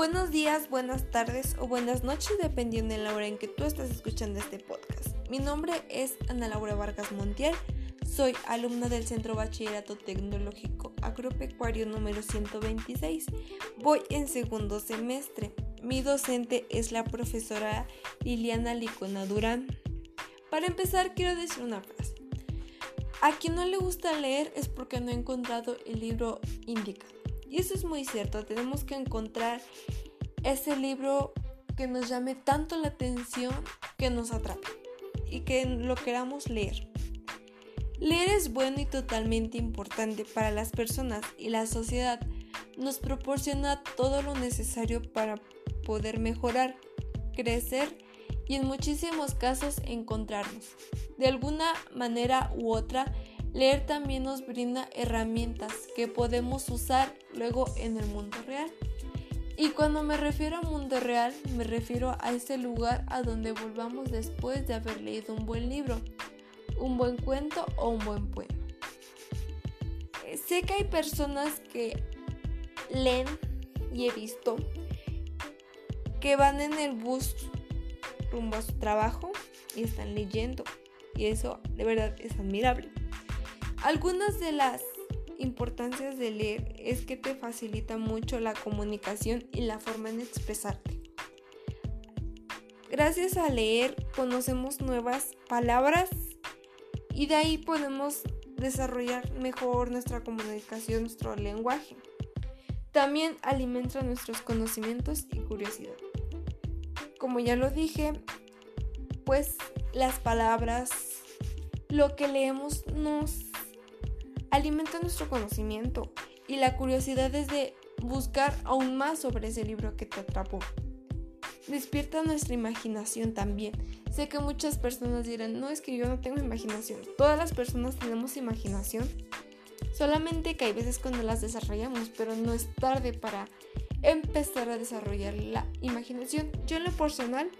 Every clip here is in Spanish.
Buenos días, buenas tardes o buenas noches dependiendo de la hora en que tú estás escuchando este podcast. Mi nombre es Ana Laura Vargas Montiel, soy alumna del Centro Bachillerato Tecnológico Agropecuario número 126. Voy en segundo semestre. Mi docente es la profesora Liliana Licona Durán. Para empezar quiero decir una frase. A quien no le gusta leer es porque no ha encontrado el libro indicado. Y eso es muy cierto, tenemos que encontrar ese libro que nos llame tanto la atención que nos atrape y que lo queramos leer. Leer es bueno y totalmente importante para las personas y la sociedad. Nos proporciona todo lo necesario para poder mejorar, crecer y en muchísimos casos encontrarnos. De alguna manera u otra, Leer también nos brinda herramientas que podemos usar luego en el mundo real. Y cuando me refiero a mundo real, me refiero a ese lugar a donde volvamos después de haber leído un buen libro, un buen cuento o un buen poema. Eh, sé que hay personas que leen y he visto que van en el bus rumbo a su trabajo y están leyendo. Y eso de verdad es admirable. Algunas de las importancias de leer es que te facilita mucho la comunicación y la forma de expresarte. Gracias a leer conocemos nuevas palabras y de ahí podemos desarrollar mejor nuestra comunicación, nuestro lenguaje. También alimenta nuestros conocimientos y curiosidad. Como ya lo dije, pues las palabras, lo que leemos nos alimenta nuestro conocimiento y la curiosidad es de buscar aún más sobre ese libro que te atrapó. Despierta nuestra imaginación también. Sé que muchas personas dirán, no es que yo no tengo imaginación. Todas las personas tenemos imaginación. Solamente que hay veces cuando las desarrollamos, pero no es tarde para empezar a desarrollar la imaginación. Yo en lo personal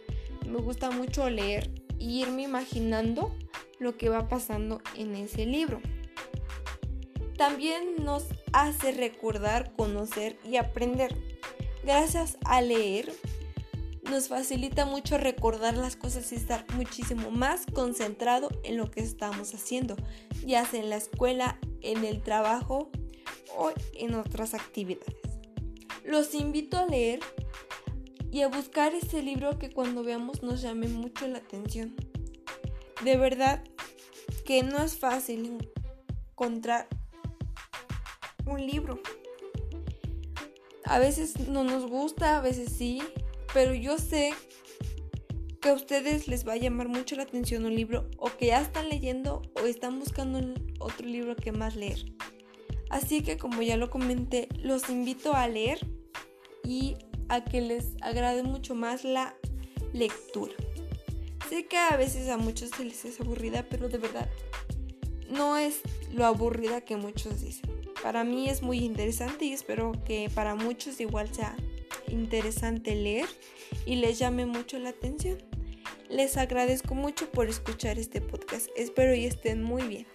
me gusta mucho leer y irme imaginando lo que va pasando en ese libro. También nos hace recordar, conocer y aprender. Gracias a leer, nos facilita mucho recordar las cosas y estar muchísimo más concentrado en lo que estamos haciendo, ya sea en la escuela, en el trabajo o en otras actividades. Los invito a leer y a buscar ese libro que cuando veamos nos llame mucho la atención. De verdad que no es fácil encontrar un libro. A veces no nos gusta, a veces sí, pero yo sé que a ustedes les va a llamar mucho la atención un libro o que ya están leyendo o están buscando otro libro que más leer. Así que como ya lo comenté, los invito a leer y a que les agrade mucho más la lectura. Sé que a veces a muchos se les es aburrida, pero de verdad no es lo aburrida que muchos dicen. Para mí es muy interesante y espero que para muchos igual sea interesante leer y les llame mucho la atención. Les agradezco mucho por escuchar este podcast. Espero y estén muy bien.